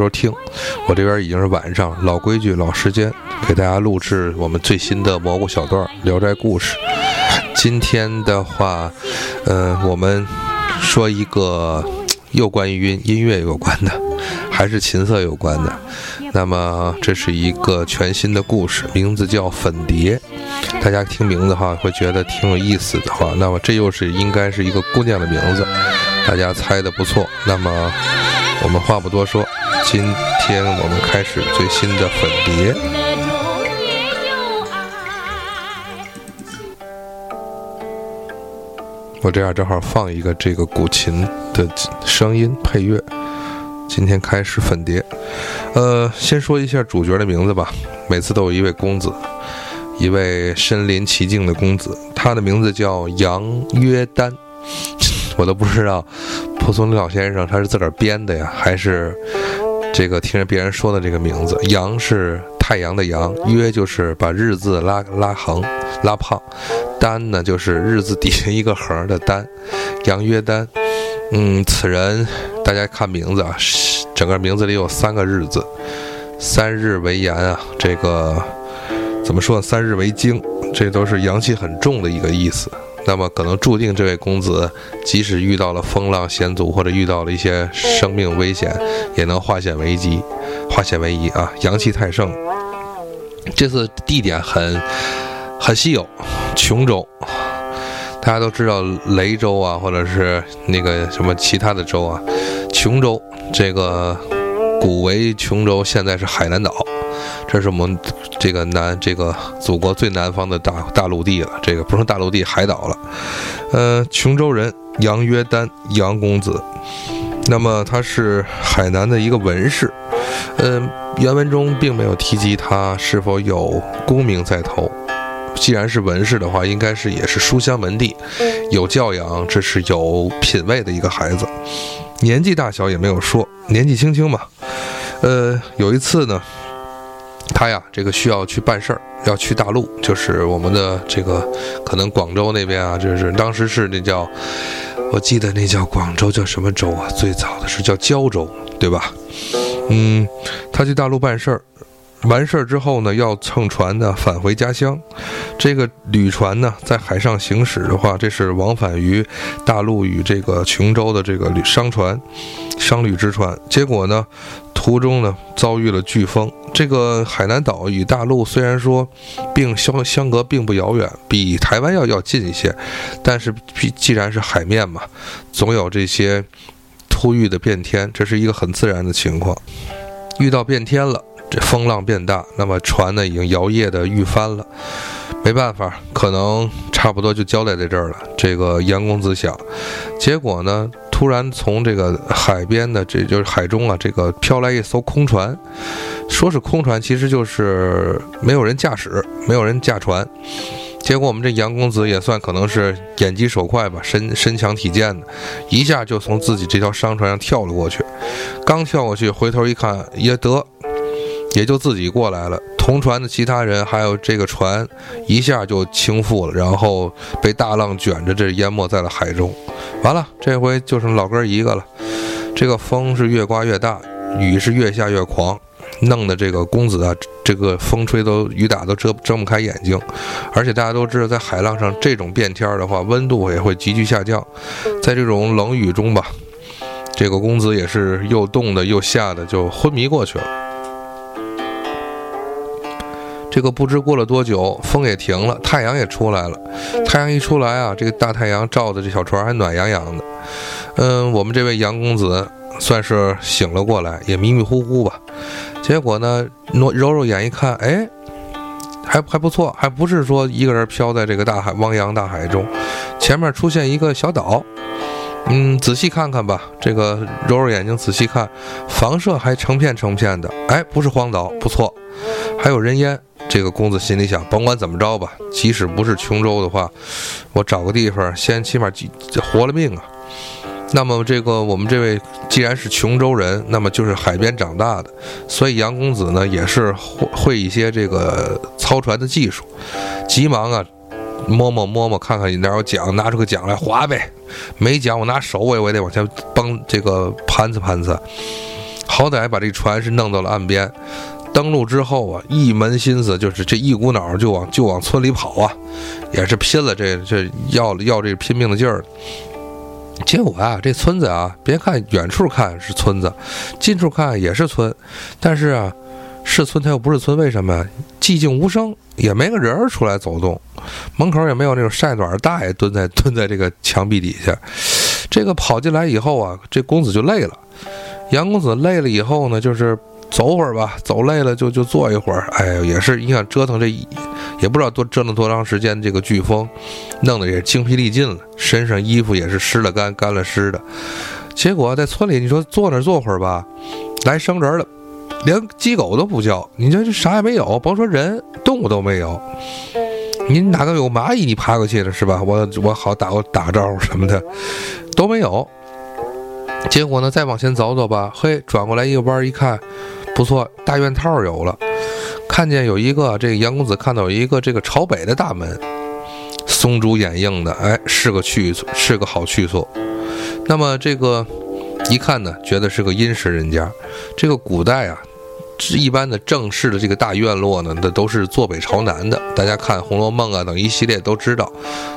时候听，我这边已经是晚上，老规矩老时间，给大家录制我们最新的蘑菇小段《聊斋故事》。今天的话，嗯，我们说一个又关于音乐有关的，还是琴瑟有关的。那么这是一个全新的故事，名字叫《粉蝶》。大家听名字哈，会觉得挺有意思的话，那么这又是应该是一个姑娘的名字。大家猜的不错，那么我们话不多说，今天我们开始最新的粉碟。我这样正好放一个这个古琴的声音配乐。今天开始粉碟，呃，先说一下主角的名字吧。每次都有一位公子，一位身临其境的公子，他的名字叫杨约丹。我都不知道，蒲松龄老先生他是自个儿编的呀，还是这个听着别人说的这个名字？阳是太阳的阳，约就是把日字拉拉横拉胖，丹呢就是日字底下一个横的丹，杨约丹。嗯，此人大家看名字啊，整个名字里有三个日字，三日为阳啊，这个怎么说？三日为精，这都是阳气很重的一个意思。那么可能注定这位公子，即使遇到了风浪险阻，或者遇到了一些生命危险，也能化险为夷，化险为夷啊！阳气太盛。这次地点很很稀有，琼州。大家都知道雷州啊，或者是那个什么其他的州啊，琼州这个古为琼州，现在是海南岛。这是我们这个南这个祖国最南方的大大陆地了，这个不是大陆地，海岛了。呃，琼州人杨约丹，杨公子。那么他是海南的一个文士。呃，原文中并没有提及他是否有功名在头。既然是文士的话，应该是也是书香门第，有教养，这是有品位的一个孩子。年纪大小也没有说，年纪轻轻嘛。呃，有一次呢。他呀，这个需要去办事儿，要去大陆，就是我们的这个可能广州那边啊，就是当时是那叫，我记得那叫广州叫什么州啊？最早的是叫胶州，对吧？嗯，他去大陆办事儿，完事儿之后呢，要乘船呢返回家乡。这个旅船呢在海上行驶的话，这是往返于大陆与这个琼州的这个旅商船，商旅之船。结果呢？途中呢，遭遇了飓风。这个海南岛与大陆虽然说并相相隔并不遥远，比台湾要要近一些，但是既然是海面嘛，总有这些突遇的变天，这是一个很自然的情况。遇到变天了，这风浪变大，那么船呢已经摇曳的欲翻了，没办法，可能差不多就交代在这儿了。这个杨公子想，结果呢？突然从这个海边的，这就是海中啊，这个飘来一艘空船，说是空船，其实就是没有人驾驶，没有人驾船。结果我们这杨公子也算可能是眼疾手快吧，身身强体健的，一下就从自己这条商船上跳了过去。刚跳过去，回头一看，也得。也就自己过来了，同船的其他人还有这个船，一下就倾覆了，然后被大浪卷着，这淹没在了海中。完了，这回就剩老哥一个了。这个风是越刮越大，雨是越下越狂，弄得这个公子啊，这个风吹都雨打都遮睁不开眼睛。而且大家都知道，在海浪上这种变天的话，温度也会急剧下降。在这种冷雨中吧，这个公子也是又冻的又吓的，就昏迷过去了。这个不知过了多久，风也停了，太阳也出来了。太阳一出来啊，这个大太阳照的这小船还暖洋洋的。嗯，我们这位杨公子算是醒了过来，也迷迷糊糊吧。结果呢，挪揉揉眼一看，哎，还还不错，还不是说一个人飘在这个大海汪洋大海中，前面出现一个小岛。嗯，仔细看看吧，这个揉揉眼睛仔细看，房舍还成片成片的。哎，不是荒岛，不错，还有人烟。这个公子心里想，甭管怎么着吧，即使不是琼州的话，我找个地方先起码活了命啊。那么这个我们这位既然是琼州人，那么就是海边长大的，所以杨公子呢也是会会一些这个操船的技术。急忙啊，摸摸摸摸，看看哪有桨，拿出个桨来划呗。没桨，我拿手我也我也得往前帮这个盘子盘子。好歹把这船是弄到了岸边。登陆之后啊，一门心思就是这一股脑就往就往村里跑啊，也是拼了这这要要这拼命的劲儿。结果啊，这村子啊，别看远处看是村子，近处看也是村，但是啊，是村它又不是村，为什么？寂静无声，也没个人出来走动，门口也没有那种晒暖的大爷蹲在蹲在这个墙壁底下。这个跑进来以后啊，这公子就累了。杨公子累了以后呢，就是。走会儿吧，走累了就就坐一会儿。哎呀，也是你想折腾这，也不知道多折腾多长时间。这个飓风，弄得也精疲力尽了，身上衣服也是湿了干，干了湿的。结果在村里，你说坐那坐会儿吧，来生人了，连鸡狗都不叫。你这这啥也没有，甭说人，动物都没有。你哪个有蚂蚁，你爬过去了是吧？我我好打个打招呼什么的，都没有。结果呢，再往前走走吧，嘿，转过来一个弯儿一看。不错，大院套有了，看见有一个这个杨公子看到有一个这个朝北的大门，松竹掩映的，哎，是个去，是个好去处。那么这个一看呢，觉得是个殷实人家。这个古代啊，一般的正式的这个大院落呢，那都是坐北朝南的。大家看《红楼梦》啊等一系列都知道，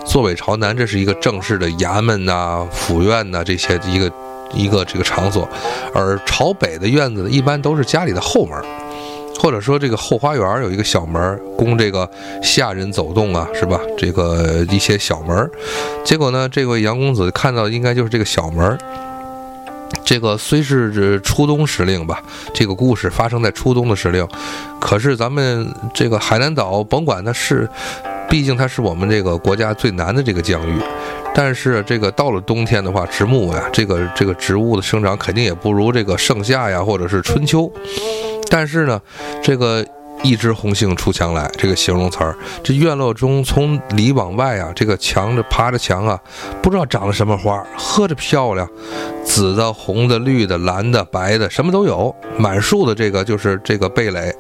坐北朝南这是一个正式的衙门呐、府院呐这些一个。一个这个场所，而朝北的院子呢，一般都是家里的后门，或者说这个后花园有一个小门，供这个下人走动啊，是吧？这个一些小门。结果呢，这位杨公子看到应该就是这个小门。这个虽是初冬时令吧，这个故事发生在初冬的时令，可是咱们这个海南岛，甭管它是，毕竟它是我们这个国家最南的这个疆域。但是这个到了冬天的话，植木呀，这个这个植物的生长肯定也不如这个盛夏呀，或者是春秋。但是呢，这个一枝红杏出墙来，这个形容词儿，这院落中从里往外啊，这个墙着爬着墙啊，不知道长了什么花，喝着漂亮，紫的、红的、绿的、蓝的、白的，什么都有，满树的这个就是这个蓓蕾。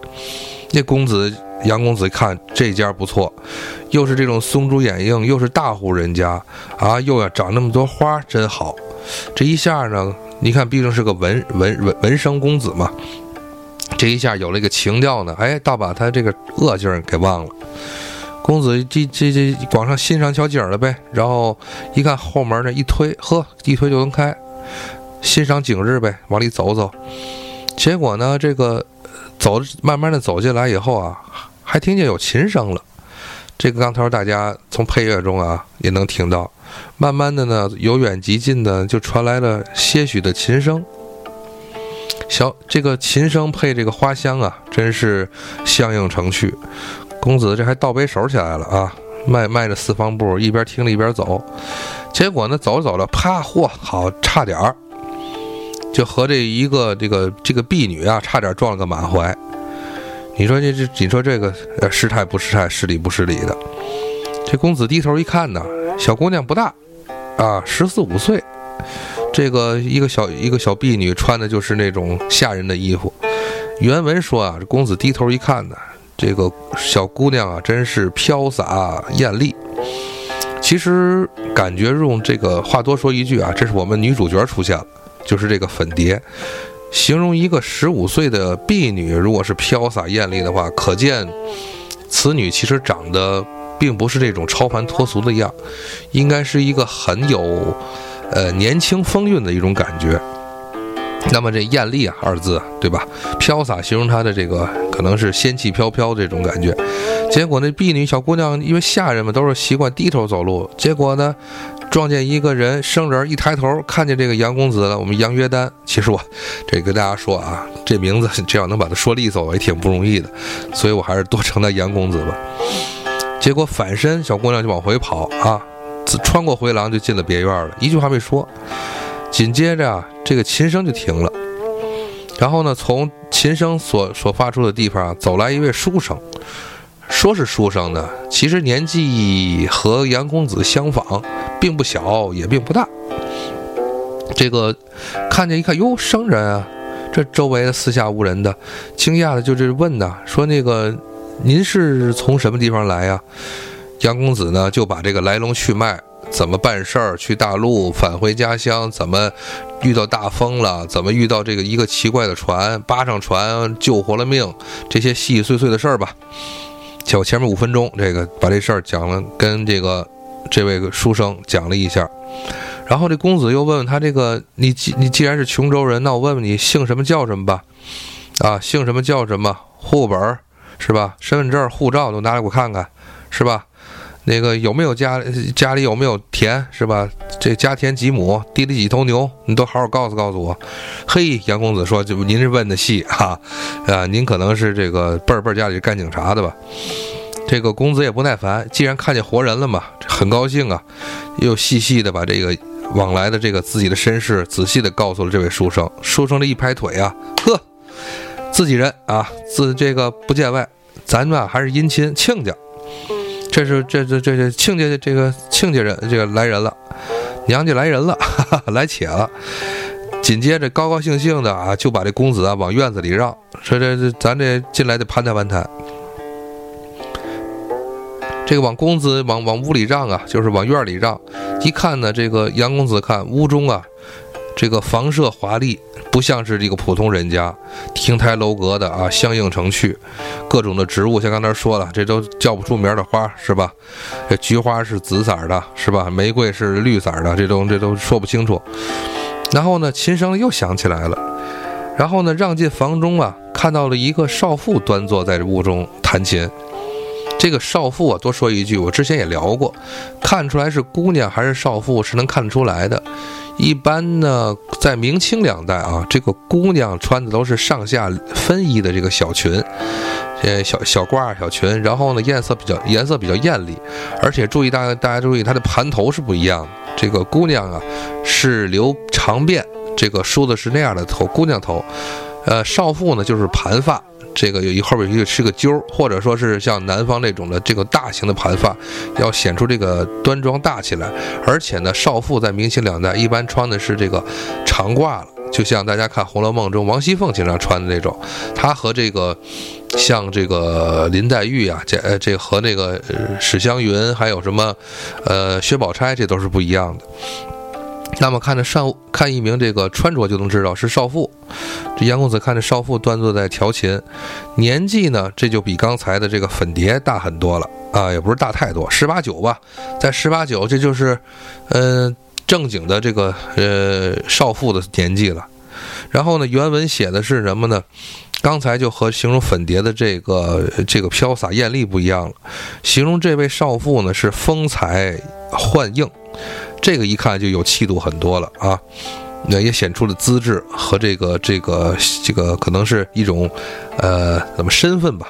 那公子杨公子一看这家不错，又是这种松竹掩映，又是大户人家啊，又要长那么多花，真好。这一下呢，你看毕竟是个文文文文生公子嘛，这一下有了一个情调呢，哎，倒把他这个恶劲儿给忘了。公子这这这往上欣赏小景了呗，然后一看后门那一推，呵，一推就能开，欣赏景致呗，往里走走。结果呢，这个。走，慢慢的走进来以后啊，还听见有琴声了。这个刚才大家从配乐中啊也能听到。慢慢的呢，由远及近的就传来了些许的琴声。小这个琴声配这个花香啊，真是相映成趣。公子这还倒背手起来了啊，迈迈着四方步，一边听着一边走。结果呢，走着走着，啪，嚯，好，差点儿。就和这一个这个这个婢女啊，差点撞了个满怀。你说这这，你说这个，失态不失态，失礼不失礼的。这公子低头一看呢，小姑娘不大，啊，十四五岁。这个一个小一个小婢女穿的就是那种下人的衣服。原文说啊，这公子低头一看呢，这个小姑娘啊，真是飘洒艳丽。其实感觉用这个话多说一句啊，这是我们女主角出现了。就是这个粉蝶，形容一个十五岁的婢女，如果是飘洒艳丽的话，可见此女其实长得并不是这种超凡脱俗的样，应该是一个很有呃年轻风韵的一种感觉。那么这艳丽啊二字，对吧？飘洒形容她的这个可能是仙气飘飘这种感觉。结果那婢女小姑娘，因为下人们都是习惯低头走路，结果呢？撞见一个人生人，一抬头看见这个杨公子了。我们杨约丹，其实我这跟大家说啊，这名字只要能把它说利索，我也挺不容易的，所以我还是多称他杨公子吧。结果反身，小姑娘就往回跑啊，穿过回廊就进了别院了，一句话没说。紧接着啊，这个琴声就停了，然后呢，从琴声所所发出的地方啊走来一位书生。说是书生呢，其实年纪和杨公子相仿，并不小，也并不大。这个看见一看，哟，生人啊！这周围的四下无人的，惊讶的就这问呐，说那个您是从什么地方来呀？杨公子呢就把这个来龙去脉。怎么办事儿？去大陆返回家乡？怎么遇到大风了？怎么遇到这个一个奇怪的船？扒上船救活了命？这些细细碎碎的事儿吧。就前面五分钟，这个把这事儿讲了，跟这个这位书生讲了一下。然后这公子又问问他：“这个你既你既然是琼州人，那我问问你姓什么叫什么吧？啊，姓什么叫什么？户口本是吧？身份证、护照都拿来给我看看，是吧？”那个有没有家家里有没有田是吧？这家田几亩，地里几头牛，你都好好告诉告诉我。嘿，杨公子说：“就您是问的细哈，啊，您可能是这个辈儿辈儿家里干警察的吧？”这个公子也不耐烦，既然看见活人了嘛，很高兴啊，又细细的把这个往来的这个自己的身世仔细的告诉了这位书生。书生这一拍腿啊，呵，自己人啊，自这个不见外，咱们还是姻亲亲家。这是这这这这亲家的这个亲家人这个来人了，娘家来人了，哈哈来且了。紧接着高高兴兴的啊，就把这公子啊往院子里让，说这这咱这进来得盘谈盘谈。这个往公子往往屋里让啊，就是往院里让。一看呢，这个杨公子看屋中啊，这个房舍华丽。不像是这个普通人家，亭台楼阁的啊，相映成趣，各种的植物，像刚才说了，这都叫不出名的花，是吧？这菊花是紫色的，是吧？玫瑰是绿色的，这都这都说不清楚。然后呢，琴声又响起来了。然后呢，让进房中啊，看到了一个少妇端坐在屋中弹琴。这个少妇啊，多说一句，我之前也聊过，看出来是姑娘还是少妇是能看得出来的。一般呢，在明清两代啊，这个姑娘穿的都是上下分衣的这个小裙，呃，小小褂、小裙，然后呢，颜色比较颜色比较艳丽，而且注意大家大家注意，她的盘头是不一样的。这个姑娘啊，是留长辫，这个梳的是那样的头，姑娘头，呃，少妇呢就是盘发。这个有一后边一个是个揪，或者说是像南方那种的这个大型的盘发，要显出这个端庄大气来。而且呢，少妇在明清两代一般穿的是这个长褂了，就像大家看《红楼梦》中王熙凤经常穿的那种。她和这个像这个林黛玉啊，这这和那个史湘云还有什么呃薛宝钗，这都是不一样的。那么看着上看一名这个穿着就能知道是少妇。这杨公子看着少妇端坐在调琴，年纪呢这就比刚才的这个粉蝶大很多了啊，也不是大太多，十八九吧，在十八九，这就是，呃，正经的这个呃少妇的年纪了。然后呢，原文写的是什么呢？刚才就和形容粉蝶的这个这个飘洒艳丽不一样了，形容这位少妇呢是风采幻映。这个一看就有气度很多了啊，那也显出了资质和这个这个这个可能是一种，呃，怎么身份吧？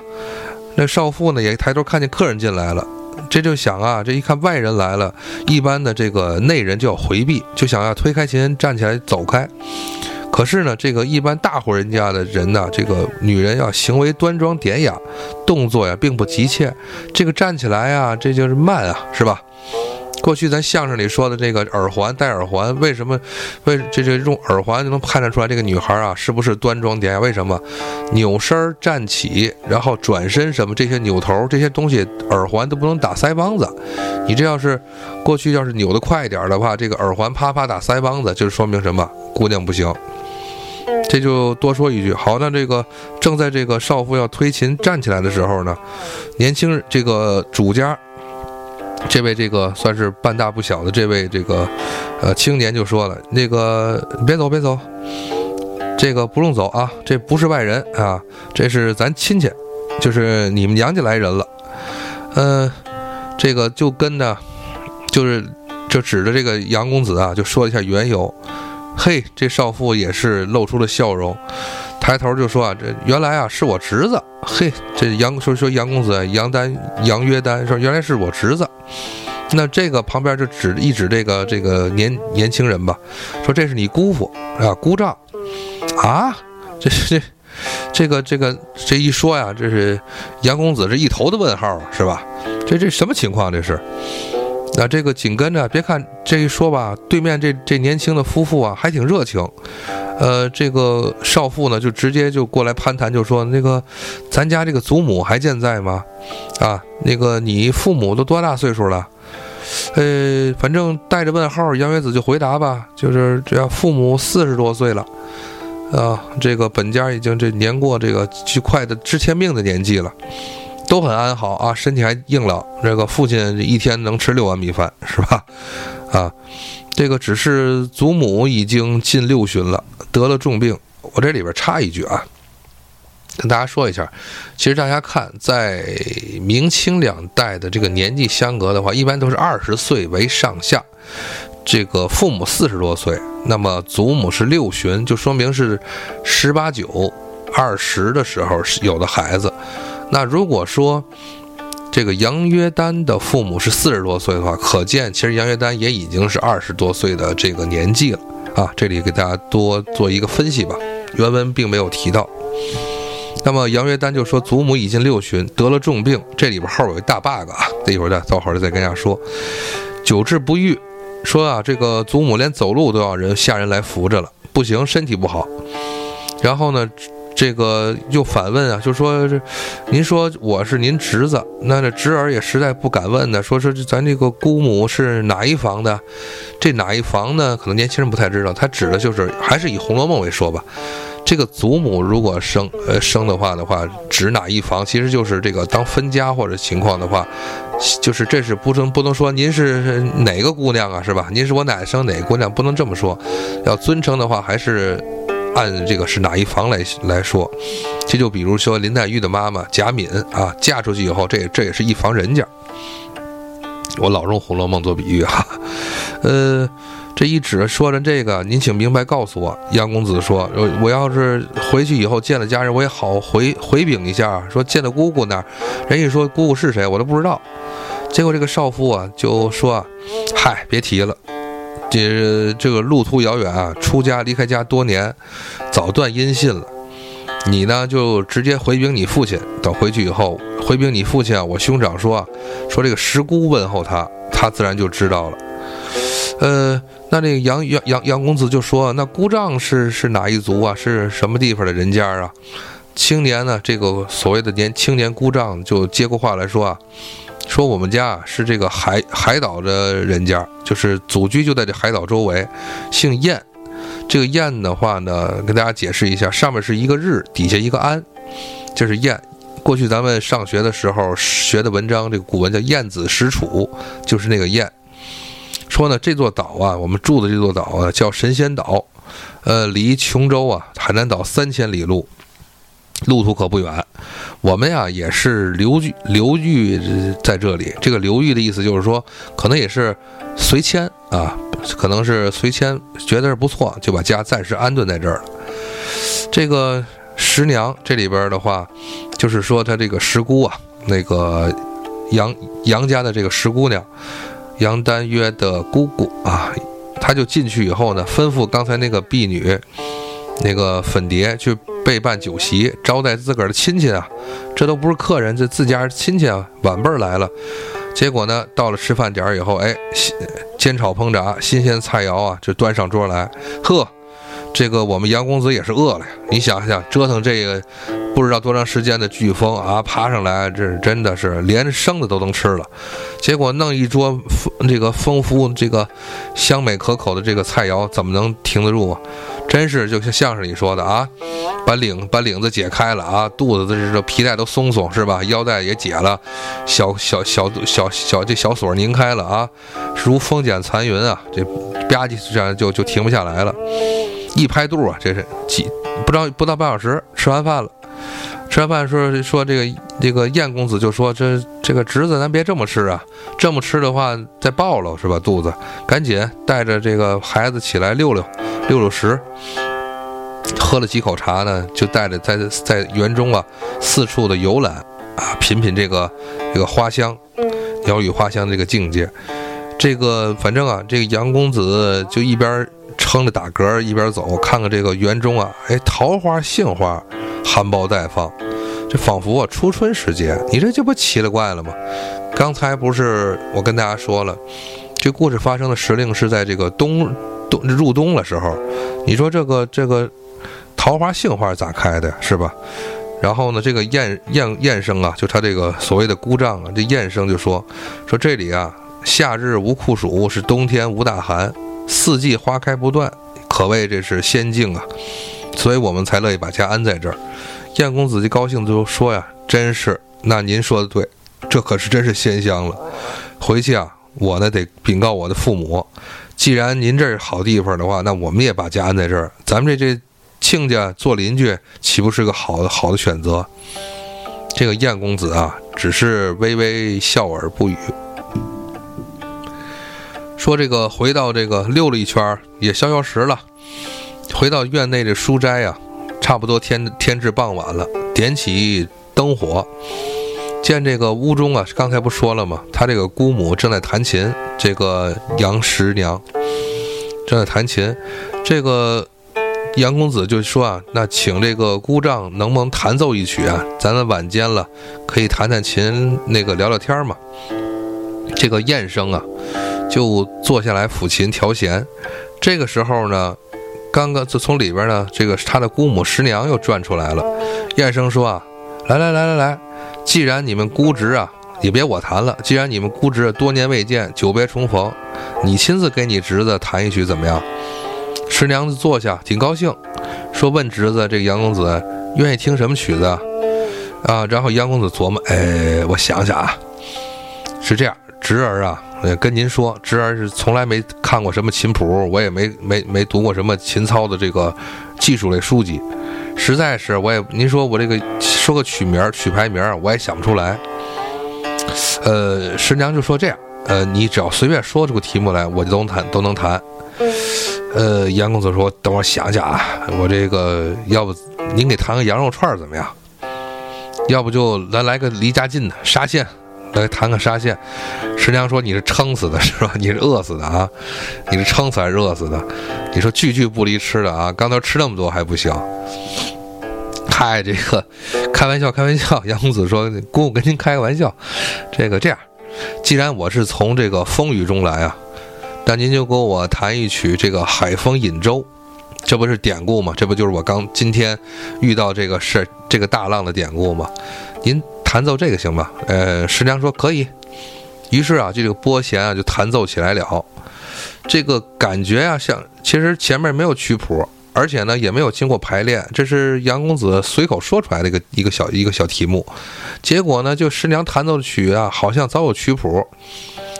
那少妇呢也抬头看见客人进来了，这就想啊，这一看外人来了，一般的这个内人就要回避，就想要推开琴站起来走开。可是呢，这个一般大户人家的人呢，这个女人要行为端庄典雅，动作呀并不急切，这个站起来啊，这就是慢啊，是吧？过去咱相声里说的这个耳环戴耳环，为什么？为这这用耳环就能判断出来这个女孩啊是不是端庄典雅？为什么？扭身站起，然后转身什么这些扭头这些东西，耳环都不能打腮帮子。你这要是过去要是扭得快一点的话，这个耳环啪啪打腮帮子，就说明什么？姑娘不行。这就多说一句。好，那这个正在这个少妇要推琴站起来的时候呢，年轻这个主家。这位这个算是半大不小的这位这个，呃，青年就说了：“那个别走别走，这个不用走啊，这不是外人啊，这是咱亲戚，就是你们娘家来人了。”嗯，这个就跟呢，就是就指着这个杨公子啊，就说了一下缘由。嘿，这少妇也是露出了笑容。抬头就说啊，这原来啊是我侄子。嘿，这杨说说杨公子杨丹杨约丹说原来是我侄子。那这个旁边就指一指这个这个年年轻人吧，说这是你姑父啊姑丈啊，这这这个这个这一说呀，这是杨公子这一头的问号是吧？这这什么情况这是？那这个紧跟着别看这一说吧，对面这这年轻的夫妇啊还挺热情。呃，这个少妇呢就直接就过来攀谈，就说那个咱家这个祖母还健在吗？啊，那个你父母都多大岁数了？呃，反正带着问号，杨月子就回答吧，就是这样，父母四十多岁了，啊，这个本家已经这年过这个巨快的知天命的年纪了，都很安好啊，身体还硬朗。这个父亲一天能吃六碗米饭，是吧？啊，这个只是祖母已经近六旬了，得了重病。我这里边插一句啊。跟大家说一下，其实大家看，在明清两代的这个年纪相隔的话，一般都是二十岁为上下。这个父母四十多岁，那么祖母是六旬，就说明是十八九、二十的时候有的孩子。那如果说这个杨约丹的父母是四十多岁的话，可见其实杨约丹也已经是二十多岁的这个年纪了啊。这里给大家多做一个分析吧，原文并没有提到。那么杨约丹就说祖母已经六旬，得了重病。这里边后有一大 bug 啊，这一会儿再早会儿再跟大家说。久治不愈，说啊，这个祖母连走路都要人下人来扶着了，不行，身体不好。然后呢，这个又反问啊，就说这，您说我是您侄子，那这侄儿也实在不敢问呢。说说咱这个姑母是哪一房的？这哪一房呢？可能年轻人不太知道，他指的就是还是以《红楼梦》为说吧。这个祖母如果生呃生的话的话，指哪一房？其实就是这个当分家或者情况的话，就是这是不能不能说您是哪个姑娘啊，是吧？您是我奶奶生哪个姑娘？不能这么说，要尊称的话，还是按这个是哪一房来来说。这就比如说林黛玉的妈妈贾敏啊，嫁出去以后，这这也是一房人家。我老用《红楼梦》做比喻哈，呃。这一指说着这个，您请明白告诉我。杨公子说：“我要是回去以后见了家人，我也好回回禀一下，说见了姑姑那儿。人一说姑姑是谁，我都不知道。结果这个少妇啊就说：‘嗨，别提了，这这个路途遥远啊，出家离开家多年，早断音信了。你呢就直接回禀你父亲，等回去以后回禀你父亲啊，我兄长说啊说这个石姑问候他，他自然就知道了。’呃。”那那个杨杨杨杨公子就说：“那姑丈是是哪一族啊？是什么地方的人家啊？”青年呢，这个所谓的年青年姑丈就接过话来说啊：“说我们家是这个海海岛的人家，就是祖居就在这海岛周围，姓燕。这个燕的话呢，跟大家解释一下，上面是一个日，底下一个安，这是燕。过去咱们上学的时候学的文章，这个古文叫燕子石楚，就是那个燕。”说呢，这座岛啊，我们住的这座岛啊，叫神仙岛，呃，离琼州啊，海南岛三千里路，路途可不远。我们呀，也是流寓流寓在这里。这个流寓的意思就是说，可能也是随迁啊，可能是随迁，觉得是不错，就把家暂时安顿在这儿了。这个十娘这里边的话，就是说她这个十姑啊，那个杨杨家的这个十姑娘。杨丹约的姑姑啊，她就进去以后呢，吩咐刚才那个婢女，那个粉蝶去备办酒席，招待自个儿的亲戚啊。这都不是客人，这自家亲戚啊，晚辈儿来了。结果呢，到了吃饭点儿以后，哎，煎炒烹炸，新鲜菜肴啊，就端上桌来。呵，这个我们杨公子也是饿了呀。你想想，折腾这个。不知道多长时间的飓风啊，爬上来，这真的是连生的都能吃了。结果弄一桌这个丰富、这个香美可口的这个菜肴，怎么能停得住啊？真是就像相声里说的啊，把领把领子解开了啊，肚子的这皮带都松松是吧？腰带也解了，小小小小小这小锁拧开了啊，如风卷残云啊，这吧唧这样就就停不下来了。一拍肚啊，这是几不知道不到半小时吃完饭了。吃完饭说说这个这个燕公子就说这这个侄子咱别这么吃啊，这么吃的话再暴了是吧？肚子赶紧带着这个孩子起来溜溜溜溜食。喝了几口茶呢，就带着在在园中啊四处的游览啊，品品这个这个花香，鸟语花香这个境界。这个反正啊，这个杨公子就一边哼着打嗝一边走，看看这个园中啊，哎，桃花杏花。含苞待放，这仿佛啊初春时节，你这就不奇了怪了吗？刚才不是我跟大家说了，这故事发生的时令是在这个冬冬入冬的时候，你说这个这个桃花杏花咋开的是吧？然后呢，这个燕燕燕生啊，就他这个所谓的姑丈啊，这燕生就说说这里啊，夏日无酷暑，是冬天无大寒，四季花开不断，可谓这是仙境啊。所以我们才乐意把家安在这儿。燕公子就高兴就说呀：“真是，那您说的对，这可是真是仙乡了。回去啊，我呢得禀告我的父母。既然您这儿好地方的话，那我们也把家安在这儿。咱们这这亲家做邻居，岂不是个好的好的选择？”这个燕公子啊，只是微微笑而不语。说这个回到这个溜了一圈，也消消食了。回到院内的书斋呀。差不多天天至傍晚了，点起灯火，见这个屋中啊，刚才不说了吗？他这个姑母正在弹琴，这个杨十娘正在弹琴。这个杨公子就说啊，那请这个姑丈能不能弹奏一曲啊？咱们晚间了，可以弹弹琴，那个聊聊天嘛。这个燕生啊，就坐下来抚琴调弦。这个时候呢。刚刚就从里边呢，这个他的姑母十娘又转出来了。燕生说啊，来来来来来，既然你们姑侄啊，也别我弹了。既然你们姑侄多年未见，久别重逢，你亲自给你侄子弹一曲怎么样？十娘子坐下，挺高兴，说问侄子这个杨公子愿意听什么曲子啊？啊，然后杨公子琢磨，哎，我想想啊，是这样，侄儿啊。跟您说，侄儿是从来没看过什么琴谱，我也没没没读过什么琴操的这个技术类书籍，实在是我也您说我这个说个曲名曲牌名我也想不出来。呃，师娘就说这样，呃，你只要随便说出个题目来，我就都能弹都能弹。呃，杨公子说，等我想想啊，我这个要不您给弹个羊肉串怎么样？要不就咱来个离家近的沙县。来谈个沙县，师娘说你是撑死的，是吧？你是饿死的啊？你是撑死还是饿死的？你说句句不离吃的啊？刚才吃那么多还不行？嗨，这个开玩笑，开玩笑。杨公子说：“姑姑跟您开个玩笑。这个这样，既然我是从这个风雨中来啊，那您就给我弹一曲这个海风引舟，这不是典故吗？这不就是我刚今天遇到这个事这个大浪的典故吗？您。”弹奏这个行吗？呃，师娘说可以。于是啊，这个拨弦啊就弹奏起来了。这个感觉啊，像其实前面没有曲谱，而且呢也没有经过排练，这是杨公子随口说出来的一个一个小一个小题目。结果呢，就师娘弹奏的曲啊，好像早有曲谱。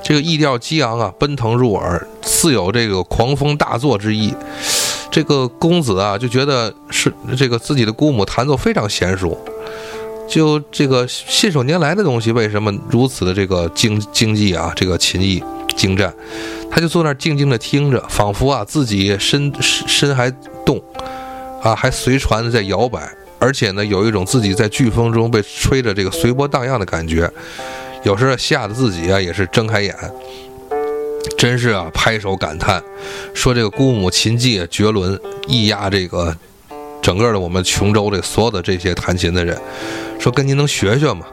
这个意调激昂啊，奔腾入耳，似有这个狂风大作之意。这个公子啊就觉得是这个自己的姑母弹奏非常娴熟。就这个信手拈来的东西，为什么如此的这个精精济啊？这个琴艺精湛，他就坐那儿静静的听着，仿佛啊自己身身还动，啊还随船在摇摆，而且呢有一种自己在飓风中被吹着这个随波荡漾的感觉，有时候吓得自己啊也是睁开眼，真是啊拍手感叹，说这个姑母琴技绝伦，一压这个。整个的我们琼州这所有的这些弹琴的人，说跟您能学学吗？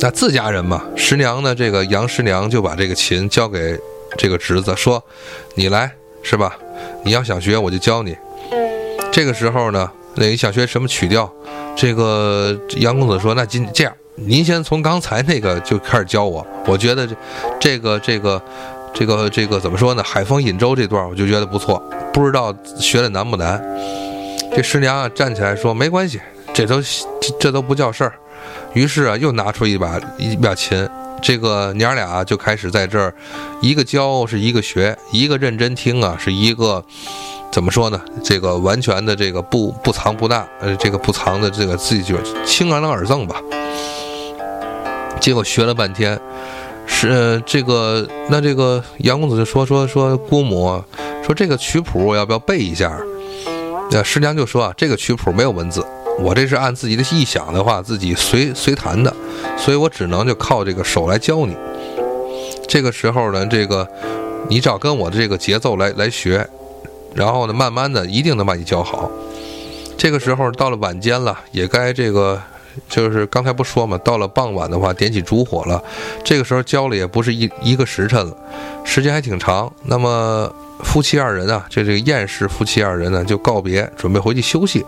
那自家人嘛，师娘呢？这个杨师娘就把这个琴交给这个侄子，说：“你来是吧？你要想学，我就教你。”这个时候呢，那你想学什么曲调？这个杨公子说：“那今这样，您先从刚才那个就开始教我。我觉得这这个这个这个这个怎么说呢？海风引舟这段我就觉得不错，不知道学的难不难。”这师娘啊站起来说：“没关系，这都这这都不叫事儿。”于是啊，又拿出一把一把琴，这个娘俩就开始在这儿，一个教是一个学，一个认真听啊，是一个怎么说呢？这个完全的这个不不藏不纳，呃，这个不藏的这个自己就轻而能耳赠吧。结果学了半天，是这个那这个杨公子就说说说姑母说这个曲谱我要不要背一下？那师娘就说啊，这个曲谱没有文字，我这是按自己的臆想的话，自己随随弹的，所以我只能就靠这个手来教你。这个时候呢，这个你只要跟我的这个节奏来来学，然后呢，慢慢的一定能把你教好。这个时候到了晚间了，也该这个就是刚才不说嘛，到了傍晚的话，点起烛火了。这个时候教了也不是一一个时辰了，时间还挺长。那么夫妻二人啊，这这个燕氏夫妻二人呢，就告别，准备回去休息，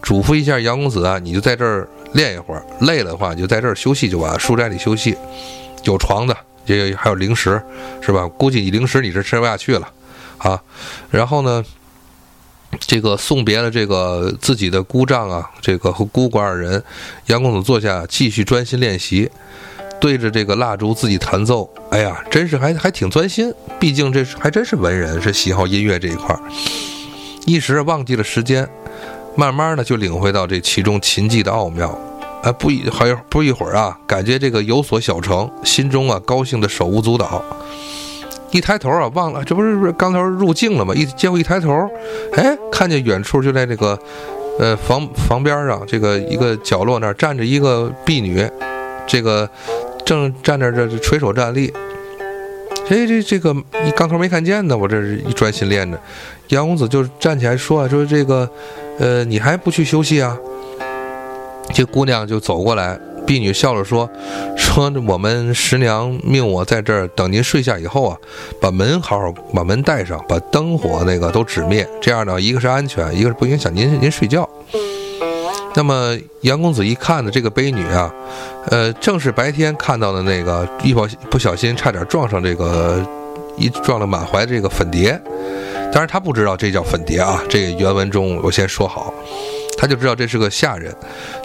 嘱咐一下杨公子啊，你就在这儿练一会儿，累了的话你就在这儿休息就完，书斋里休息，有床的，也还有零食，是吧？估计你零食你是吃不下去了，啊，然后呢，这个送别了这个自己的姑丈啊，这个和姑姑二人，杨公子坐下继续专心练习。对着这个蜡烛自己弹奏，哎呀，真是还还挺专心。毕竟这还真是文人，是喜好音乐这一块儿。一时忘记了时间，慢慢的就领会到这其中琴技的奥妙。哎，不一好一不一会儿啊，感觉这个有所小成，心中啊高兴的手舞足蹈。一抬头啊，忘了这不是不是刚才入境了吗？一结果一抬头，哎，看见远处就在这个呃房房边上这个一个角落那儿站着一个婢女，这个。正站那这垂手站立，哎，这这个你刚头没看见呢，我这是一专心练着。杨公子就站起来说啊：“说这个，呃，你还不去休息啊？”这姑娘就走过来，婢女笑着说：“说我们十娘命我在这儿等您睡下以后啊，把门好好把门带上，把灯火那个都止灭，这样呢，一个是安全，一个是不影响您您睡觉。”那么杨公子一看呢，这个悲女啊，呃，正是白天看到的那个，一不小心差点撞上这个，一撞了满怀这个粉蝶。当然他不知道这叫粉蝶啊，这个原文中我先说好，他就知道这是个下人。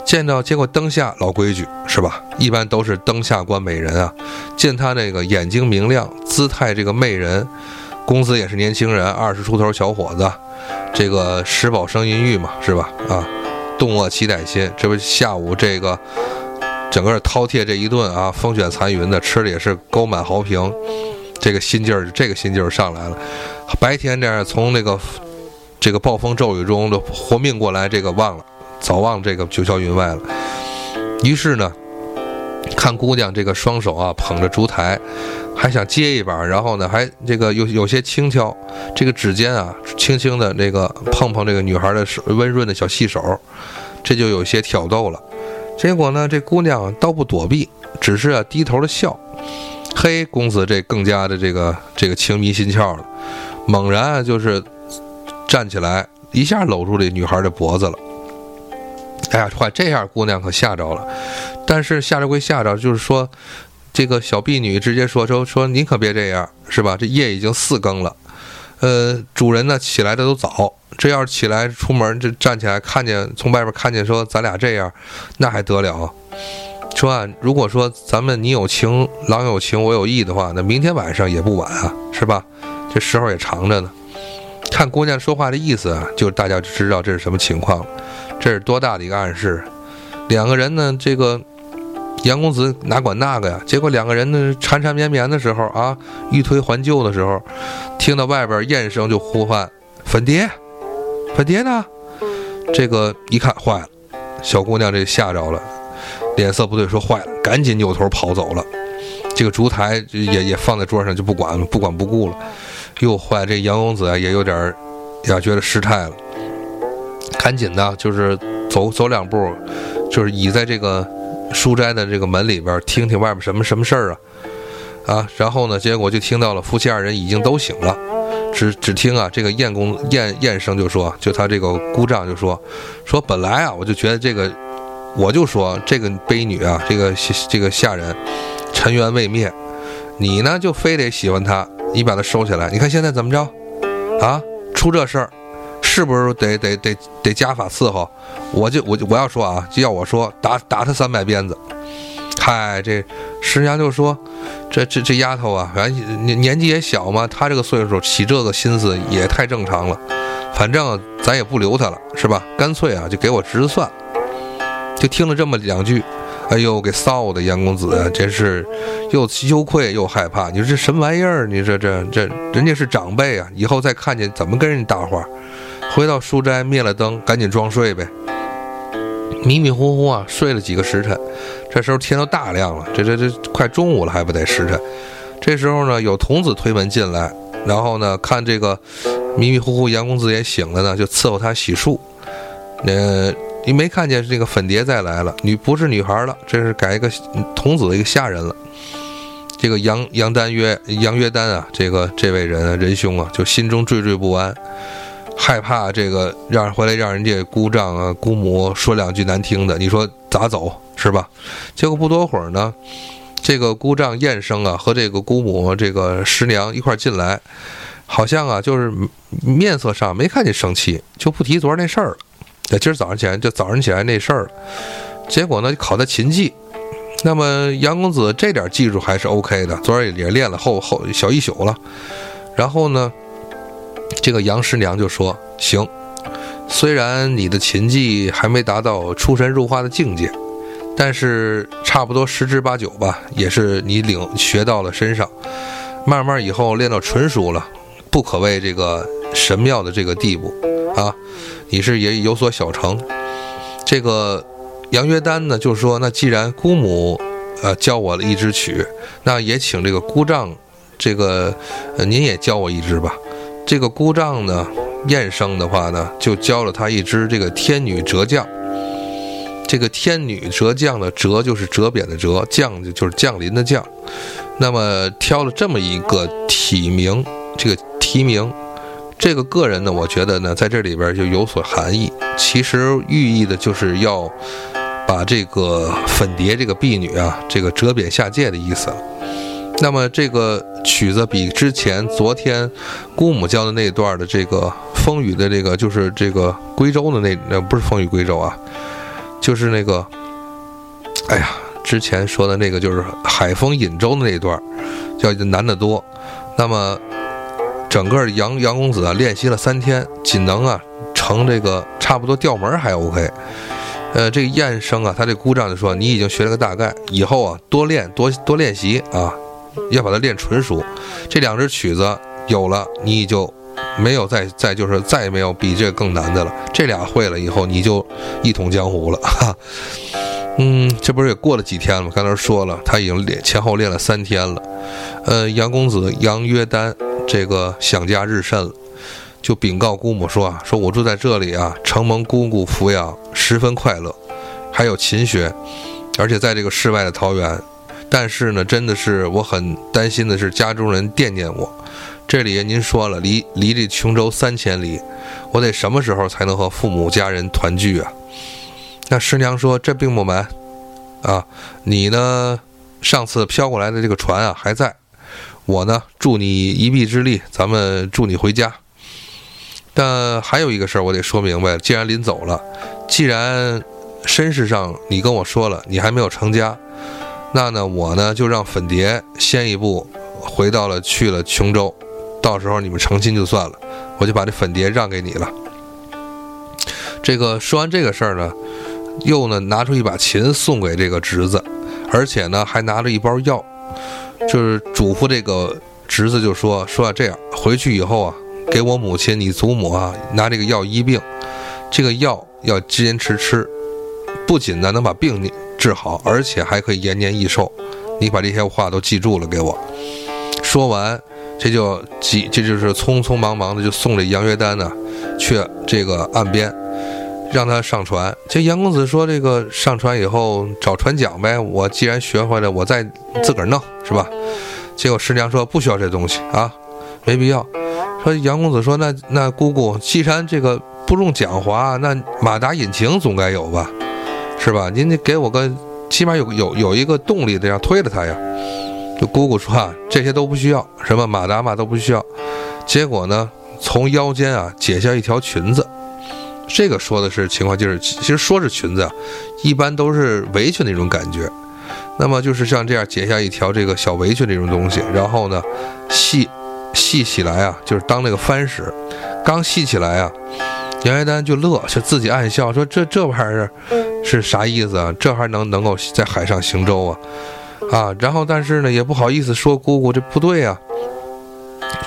见到见过灯下老规矩是吧？一般都是灯下观美人啊。见他那个眼睛明亮，姿态这个媚人，公子也是年轻人，二十出头小伙子，这个食饱生淫欲嘛，是吧？啊。动卧期待心，这不下午这个整个饕餮这一顿啊，风卷残云的，吃的也是沟满壕平，这个心劲儿，这个心劲儿上来了。白天这样从那个这个暴风骤雨中的活命过来，这个忘了，早忘这个九霄云外了。于是呢，看姑娘这个双手啊捧着烛台，还想接一把，然后呢还这个有有些轻巧，这个指尖啊轻轻的那个碰碰这个女孩的手温润的小细手。这就有些挑逗了，结果呢，这姑娘倒不躲避，只是啊低头的笑。嘿，公子这更加的这个这个情迷心窍了，猛然啊就是站起来，一下搂住这女孩的脖子了。哎呀，坏，这样姑娘可吓着了。但是吓着归吓着，就是说，这个小婢女直接说说说，您可别这样，是吧？这夜已经四更了。呃，主人呢起来的都早，这要是起来出门，这站起来看见从外边看见说咱俩这样，那还得了？说啊，如果说咱们你有情郎有情我有意的话，那明天晚上也不晚啊，是吧？这时候也长着呢。看姑娘说话的意思啊，就大家就知道这是什么情况。这是多大的一个暗示？两个人呢，这个。杨公子哪管那个呀？结果两个人呢缠缠绵绵的时候啊，欲推还就的时候，听到外边燕声就呼唤：“粉蝶，粉蝶呢？”这个一看坏了，小姑娘这吓着了，脸色不对，说坏了，赶紧扭头跑走了。这个烛台也也放在桌上，就不管不管不顾了。又坏，这杨公子啊也有点呀觉得失态了，赶紧的就是走走两步，就是倚在这个。书斋的这个门里边，听听外面什么什么事儿啊？啊，然后呢，结果就听到了夫妻二人已经都醒了，只只听啊，这个燕公燕燕生就说，就他这个姑丈就说，说本来啊，我就觉得这个，我就说这个悲女啊，这个这个下人，尘缘未灭，你呢就非得喜欢她，你把她收起来，你看现在怎么着？啊，出这事儿。是不是得得得得加法伺候？我就我就我要说啊，就要我说打打他三百鞭子。嗨，这师娘就说，这这这丫头啊，反正年年纪也小嘛，她这个岁数起这个心思也太正常了。反正咱也不留她了，是吧？干脆啊，就给我直算。就听了这么两句，哎呦，给臊的杨公子真是又羞愧又害怕。你说这什么玩意儿？你说这这人家是长辈啊，以后再看见怎么跟人搭话？回到书斋，灭了灯，赶紧装睡呗。迷迷糊糊啊，睡了几个时辰。这时候天都大亮了，这这这快中午了，还不得时辰。这时候呢，有童子推门进来，然后呢，看这个迷迷糊糊杨公子也醒了呢，就伺候他洗漱。呃，你没看见这个粉蝶再来了，女不是女孩了，这是改一个童子的一个下人了。这个杨杨丹约杨约丹啊，这个这位人啊仁兄啊，就心中惴惴不安，害怕这个让回来让人家姑丈啊姑母说两句难听的，你说咋走是吧？结果不多会儿呢，这个姑丈燕生啊和这个姑母这个师娘一块进来，好像啊就是面色上没看见生气，就不提昨儿那事儿了。那今儿早上起来就早上起来那事儿了，结果呢考的琴技。那么杨公子这点技术还是 OK 的，昨儿也练了后后小一宿了。然后呢，这个杨师娘就说：“行，虽然你的琴技还没达到出神入化的境界，但是差不多十之八九吧，也是你领学到了身上。慢慢以后练到纯熟了，不可谓这个神妙的这个地步啊，你是也有所小成。这个。”杨约丹呢，就说：“那既然姑母，呃，教我了一支曲，那也请这个姑丈，这个，呃，您也教我一支吧。这个姑丈呢，燕生的话呢，就教了他一支这个天女折将。这个天女折将的折就是折贬的折，将就是降临的降。那么挑了这么一个题名，这个题名。”这个个人呢，我觉得呢，在这里边就有所含义。其实寓意的就是要把这个粉蝶这个婢女啊，这个折贬下界的意思。那么这个曲子比之前昨天姑母教的那段的这个风雨的这个，就是这个归舟的那那不是风雨归舟啊，就是那个，哎呀，之前说的那个就是海风引舟的那段，要难得多。那么。整个杨杨公子啊，练习了三天，仅能啊成这个差不多调门还 OK。呃，这个燕生啊，他这姑丈就说：“你已经学了个大概，以后啊多练多多练习啊，要把它练纯熟。这两支曲子有了，你就没有再再就是再也没有比这更难的了。这俩会了以后，你就一统江湖了。哈。嗯，这不是也过了几天了吗？刚才说了，他已经练前后练了三天了。呃，杨公子杨约丹。这个想家日甚了，就禀告姑母说啊，说我住在这里啊，承蒙姑姑抚养，十分快乐，还有勤学，而且在这个世外的桃源。但是呢，真的是我很担心的是，家中人惦念我。这里您说了，离离这琼州三千里，我得什么时候才能和父母家人团聚啊？那师娘说，这并不瞒，啊，你呢，上次飘过来的这个船啊，还在。我呢，助你一臂之力，咱们助你回家。但还有一个事儿，我得说明白。既然临走了，既然身世上你跟我说了你还没有成家，那呢，我呢就让粉蝶先一步回到了去了琼州，到时候你们成亲就算了，我就把这粉蝶让给你了。这个说完这个事儿呢，又呢拿出一把琴送给这个侄子，而且呢还拿着一包药。就是嘱咐这个侄子就说说啊这样回去以后啊，给我母亲你祖母啊拿这个药医病，这个药要坚持吃，不仅呢能把病治好，而且还可以延年益寿。你把这些话都记住了给我。说完，这就急，这就是匆匆忙忙的就送这杨约丹呢去这个岸边。让他上船。这杨公子说：“这个上船以后找船桨呗。我既然学会了，我再自个儿弄，是吧？”结果师娘说：“不需要这东西啊，没必要。”说杨公子说：“那那姑姑，既然这个不用桨划，那马达引擎总该有吧，是吧？您得给我个起码有有有一个动力的，要推着它呀。”就姑姑说：“啊，这些都不需要，什么马达嘛都不需要。”结果呢，从腰间啊解下一条裙子。这个说的是情况，就是其实说是裙子啊，一般都是围裙那种感觉。那么就是像这样解下一条这个小围裙这种东西，然后呢系系起来啊，就是当那个帆使。刚系起来啊，杨约丹就乐，就自己暗笑说：“这这玩意儿是啥意思啊？这还能能够在海上行舟啊？啊！”然后但是呢也不好意思说姑姑这不对啊。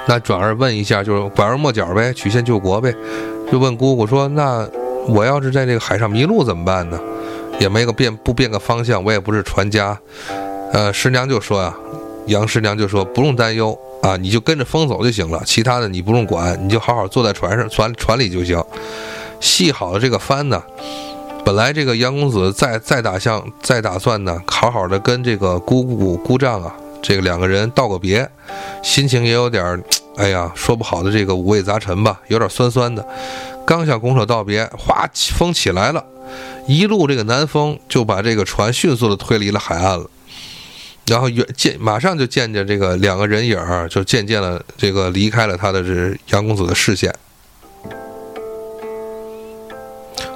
那转而问一下，就是拐弯抹角呗，曲线救国呗。就问姑姑说：“那我要是在这个海上迷路怎么办呢？也没个变不变个方向，我也不是船家。”呃，师娘就说呀：“杨师娘就说不用担忧啊，你就跟着风走就行了，其他的你不用管，你就好好坐在船上船船里就行。系好了这个帆呢，本来这个杨公子再再打向再打算呢，好好的跟这个姑姑姑丈啊这个两个人道个别，心情也有点，哎呀，说不好的这个五味杂陈吧，有点酸酸的。刚想拱手道别，哗，风起来了，一路这个南风就把这个船迅速的推离了海岸了。然后远见，马上就见见这个两个人影儿，就渐渐的这个离开了他的这杨公子的视线。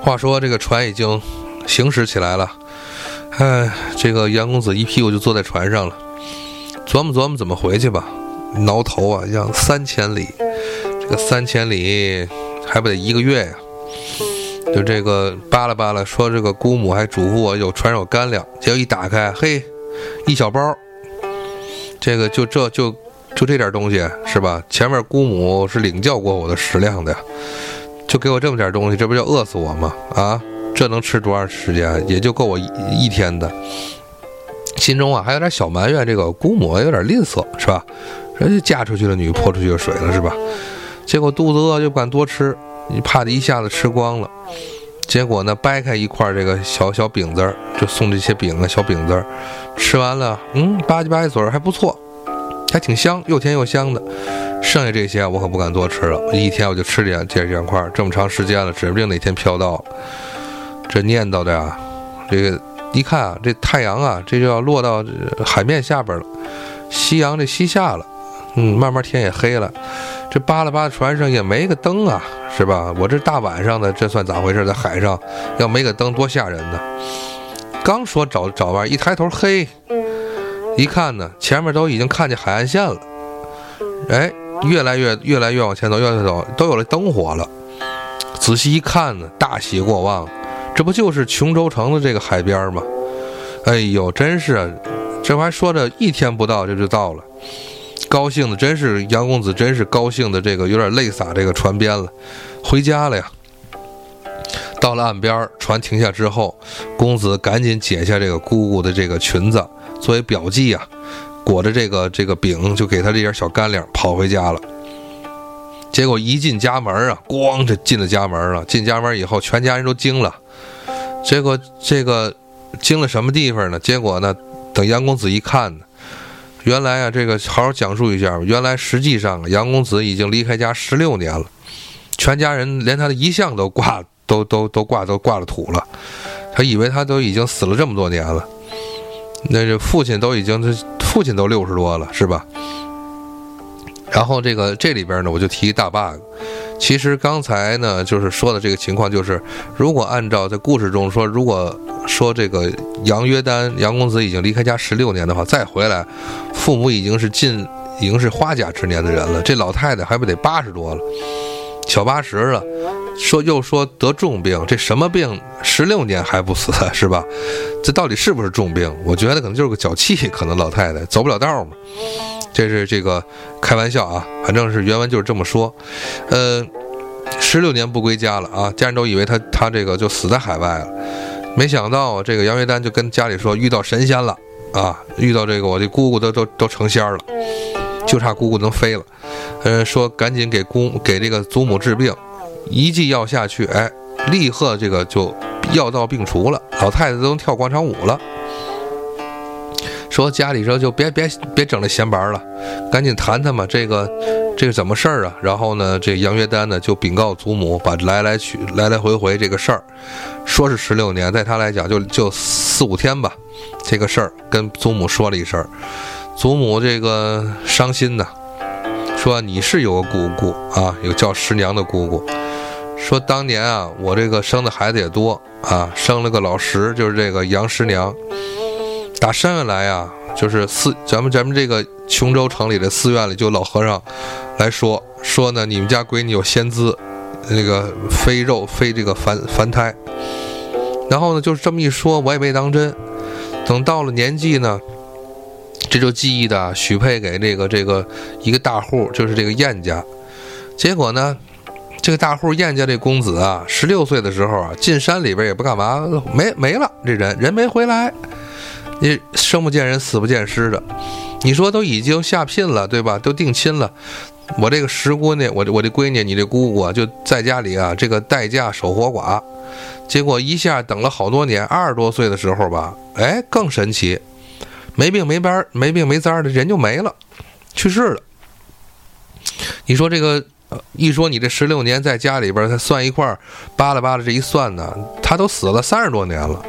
话说这个船已经行驶起来了，哎，这个杨公子一屁股就坐在船上了，琢磨琢磨怎么回去吧，挠头啊，要三千里，这个三千里还不得一个月呀？就这个扒拉扒拉，说这个姑母还嘱咐我有船有干粮，结果一打开，嘿。一小包，这个就这就就这点东西是吧？前面姑母是领教过我的食量的，就给我这么点东西，这不就饿死我吗？啊，这能吃多长时间？也就够我一一天的。心中啊还有点小埋怨，这个姑母有点吝啬是吧？人家嫁出去的女泼出去的水了是吧？结果肚子饿就不敢多吃，你怕的一下子吃光了。结果呢，掰开一块这个小小饼子儿，就送这些饼啊，小饼子儿，吃完了，嗯，吧唧吧唧嘴儿还不错，还挺香，又甜又香的。剩下这些我可不敢多吃了，一天我就吃两这两块，这么长时间了，指不定哪天飘到。这念叨的呀，这个一看啊，这太阳啊，这就要落到海面下边了，夕阳这西下了，嗯，慢慢天也黑了。这扒拉扒拉船上也没个灯啊，是吧？我这大晚上的，这算咋回事？在海上要没个灯，多吓人呢！刚说找找完，一抬头，嘿，一看呢，前面都已经看见海岸线了。哎，越来越越来越往前走，越来越走，都有了灯火了。仔细一看呢，大喜过望，这不就是琼州城的这个海边吗？哎呦，真是，这还说着一天不到，这就到了。高兴的真是杨公子，真是高兴的，这个有点泪洒这个船边了，回家了呀。到了岸边，船停下之后，公子赶紧解下这个姑姑的这个裙子作为表记啊，裹着这个这个饼，就给他这点小干粮，跑回家了。结果一进家门啊，咣，就进了家门了。进家门以后，全家人都惊了。结果这个惊了什么地方呢？结果呢，等杨公子一看呢。原来啊，这个好好讲述一下。原来实际上，杨公子已经离开家十六年了，全家人连他的遗像都挂，都都都挂都挂了土了。他以为他都已经死了这么多年了，那这父亲都已经，父亲都六十多了，是吧？然后这个这里边呢，我就提一大 bug。其实刚才呢，就是说的这个情况，就是如果按照在故事中说，如果说这个杨约丹杨公子已经离开家十六年的话，再回来，父母已经是近已经是花甲之年的人了，这老太太还不得八十多了，小八十了，说又说得重病，这什么病？十六年还不死是吧？这到底是不是重病？我觉得可能就是个脚气，可能老太太走不了道嘛。这是这个开玩笑啊，反正是原文就是这么说，呃，十六年不归家了啊，家人都以为他他这个就死在海外了，没想到这个杨约丹就跟家里说遇到神仙了啊，遇到这个我的姑姑都都都成仙了，就差姑姑能飞了，呃，说赶紧给姑给这个祖母治病，一剂药下去，哎，立刻这个就药到病除了，老太太都能跳广场舞了。说家里说就别别别整那闲白了，赶紧谈谈嘛，这个这个怎么事儿啊？然后呢，这杨约丹呢就禀告祖母，把来来去来来回回这个事儿，说是十六年，在他来讲就就四五天吧，这个事儿跟祖母说了一声，祖母这个伤心呐，说你是有个姑姑啊，有叫师娘的姑姑，说当年啊，我这个生的孩子也多啊，生了个老十，就是这个杨师娘。打山院来呀，就是寺，咱们咱们这个琼州城里的寺院里，就老和尚来说说呢，你们家闺女有仙姿，那个非肉非这个凡凡胎。然后呢，就是这么一说，我也没当真。等到了年纪呢，这就记忆的许配给这个这个一个大户，就是这个燕家。结果呢，这个大户燕家这公子啊，十六岁的时候啊，进山里边也不干嘛，没没了，这人人没回来。你生不见人，死不见尸的，你说都已经下聘了，对吧？都定亲了，我这个十姑娘，我这我这闺女，你这姑姑啊，就在家里啊，这个待嫁守活寡，结果一下等了好多年，二十多岁的时候吧，哎，更神奇，没病没灾没病没灾的人就没了，去世了。你说这个，一说你这十六年在家里边，他算一块儿，扒拉扒拉这一算呢，他都死了三十多年了。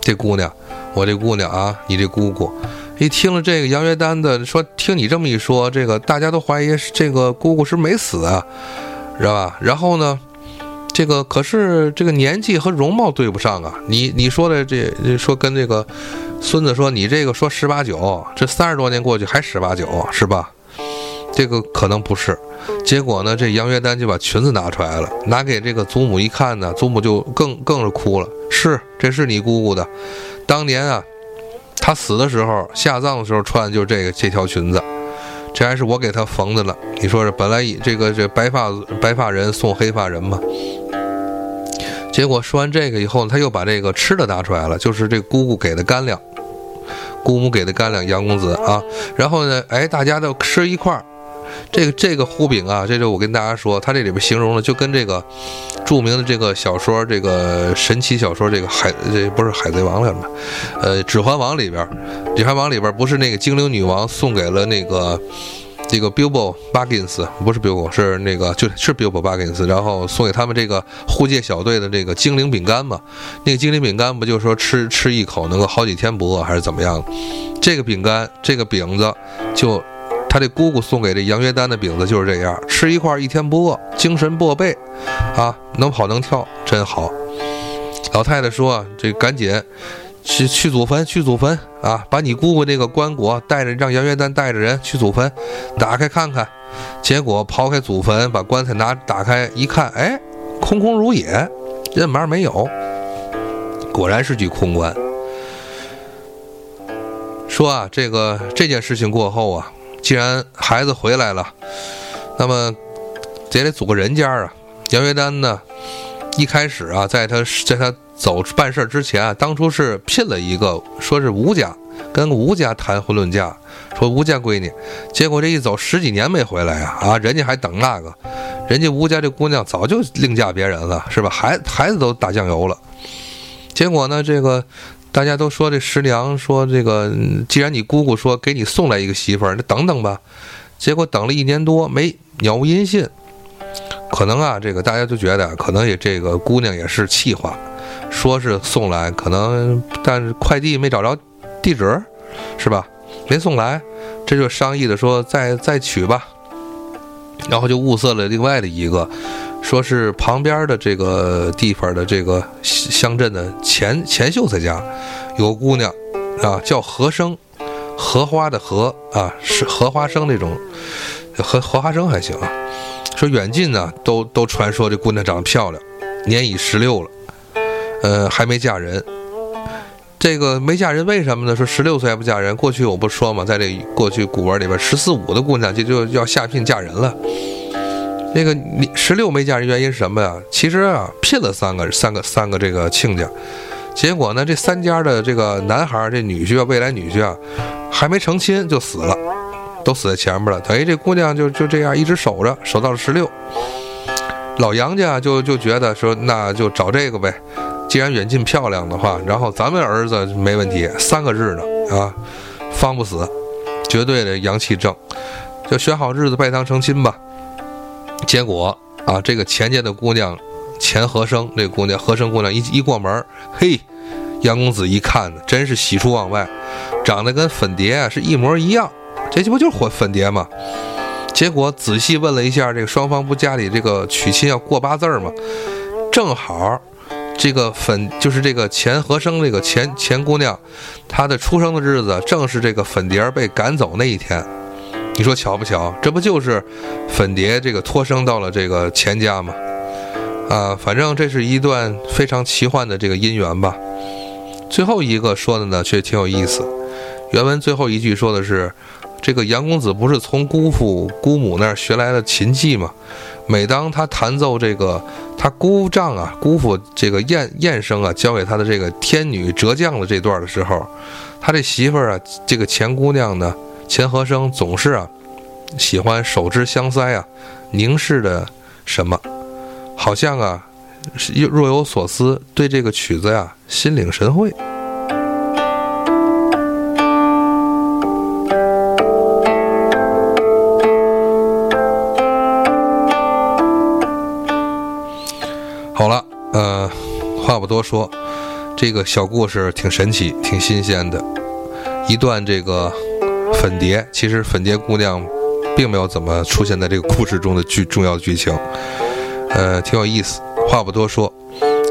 这姑娘，我这姑娘啊，你这姑姑，一听了这个杨约丹的说，听你这么一说，这个大家都怀疑这个姑姑是没死啊，知道吧？然后呢？这个可是这个年纪和容貌对不上啊！你你说的这说跟这个孙子说你这个说十八九，这三十多年过去还十八九是吧？这个可能不是。结果呢，这杨月丹就把裙子拿出来了，拿给这个祖母一看呢，祖母就更更是哭了。是，这是你姑姑的，当年啊，她死的时候下葬的时候穿的就是这个这条裙子。这还是我给他缝的了，你说这本来这个这白发白发人送黑发人嘛，结果说完这个以后，他又把这个吃的拿出来了，就是这姑姑给的干粮，姑母给的干粮，杨公子啊，然后呢，哎，大家都吃一块儿。这个这个糊饼啊，这就我跟大家说，它这里边形容的就跟这个著名的这个小说，这个神奇小说，这个海这不是海贼王了吗？呃，指环王里边，指环王里边不是那个精灵女王送给了那个这个 Bilbo Baggins，不是 Bilbo，是那个就是 Bilbo Baggins，然后送给他们这个护戒小队的这个精灵饼干嘛？那个精灵饼干不就说吃吃一口能够好几天不饿还是怎么样？这个饼干这个饼子就。他这姑姑送给这杨约丹的饼子就是这样，吃一块一天不饿，精神过倍，啊，能跑能跳，真好。老太太说：“这赶紧去去祖坟，去祖坟啊！把你姑姑那个棺椁带着，让杨月丹带着人去祖坟，打开看看。”结果刨开祖坟，把棺材拿打开一看，哎，空空如也，人毛没有，果然是具空棺。说啊，这个这件事情过后啊。既然孩子回来了，那么也得组个人家啊。杨月丹呢，一开始啊，在他在他走办事之前啊，当初是聘了一个，说是吴家，跟吴家谈婚论嫁，说吴家闺女。结果这一走十几年没回来呀，啊，人家还等那个，人家吴家这姑娘早就另嫁别人了，是吧？孩孩子都打酱油了。结果呢，这个。大家都说这十娘说这个，既然你姑姑说给你送来一个媳妇儿，那等等吧。结果等了一年多没杳无音信，可能啊，这个大家都觉得可能也这个姑娘也是气话，说是送来，可能但是快递没找着地址，是吧？没送来，这就商议的说再再取吧。然后就物色了另外的一个。说是旁边的这个地方的这个乡镇的钱钱秀才家，有个姑娘啊，叫荷生，荷花的荷啊，是荷花生那种，荷荷花生还行啊。说远近呢都都传说这姑娘长得漂亮，年已十六了，呃，还没嫁人。这个没嫁人为什么呢？说十六岁还不嫁人，过去我不说嘛，在这过去古文里边，十四五的姑娘就就要下聘嫁人了。那个你十六没嫁人原因是什么呀？其实啊，聘了三个三个三个这个亲家，结果呢，这三家的这个男孩这女婿啊，未来女婿啊，还没成亲就死了，都死在前面了。等于这姑娘就就这样一直守着，守到了十六。老杨家就就觉得说，那就找这个呗。既然远近漂亮的话，然后咱们儿子没问题，三个日呢啊，方不死，绝对的阳气正，就选好日子拜堂成亲吧。结果啊，这个钱家的姑娘钱和生，这姑娘和生姑娘一一过门，嘿，杨公子一看呢，真是喜出望外，长得跟粉蝶啊是一模一样，这不就是粉粉蝶吗？结果仔细问了一下，这个双方不家里这个娶亲要过八字儿吗？正好这个粉就是这个钱和生这个钱钱姑娘，她的出生的日子正是这个粉蝶被赶走那一天。你说巧不巧？这不就是粉蝶这个托生到了这个钱家吗？啊，反正这是一段非常奇幻的这个姻缘吧。最后一个说的呢，却挺有意思。原文最后一句说的是，这个杨公子不是从姑父姑母那儿学来的琴技吗？每当他弹奏这个他姑丈啊、姑父这个燕燕生啊，教给他的这个天女折将的这段的时候，他这媳妇儿啊，这个钱姑娘呢？钱和生总是啊，喜欢手之相塞啊，凝视的什么，好像啊，若有所思，对这个曲子呀心领神会。话不多说，这个小故事挺神奇、挺新鲜的。一段这个粉蝶，其实粉蝶姑娘并没有怎么出现在这个故事中的剧重要的剧情，呃，挺有意思。话不多说，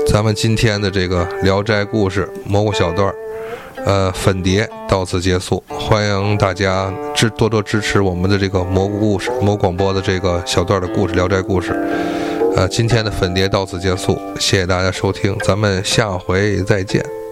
咱们今天的这个《聊斋故事》蘑菇小段儿，呃，粉蝶到此结束。欢迎大家支多多支持我们的这个蘑菇故事、蘑广播的这个小段的故事《聊斋故事》。呃，今天的粉蝶到此结束，谢谢大家收听，咱们下回再见。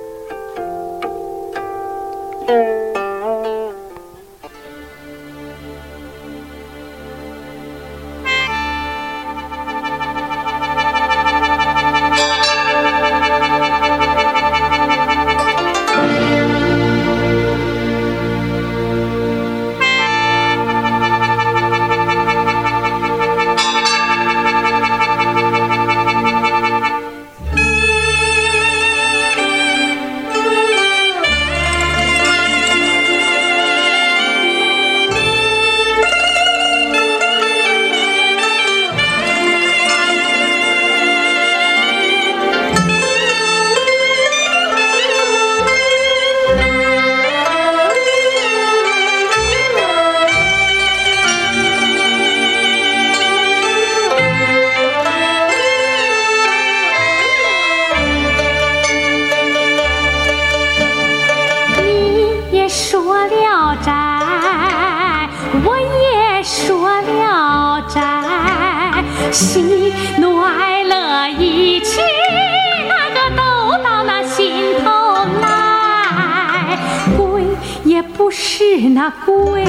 是那鬼，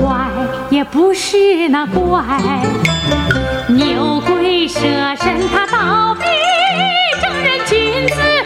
怪也不是那怪。牛鬼蛇神他倒比正人君子。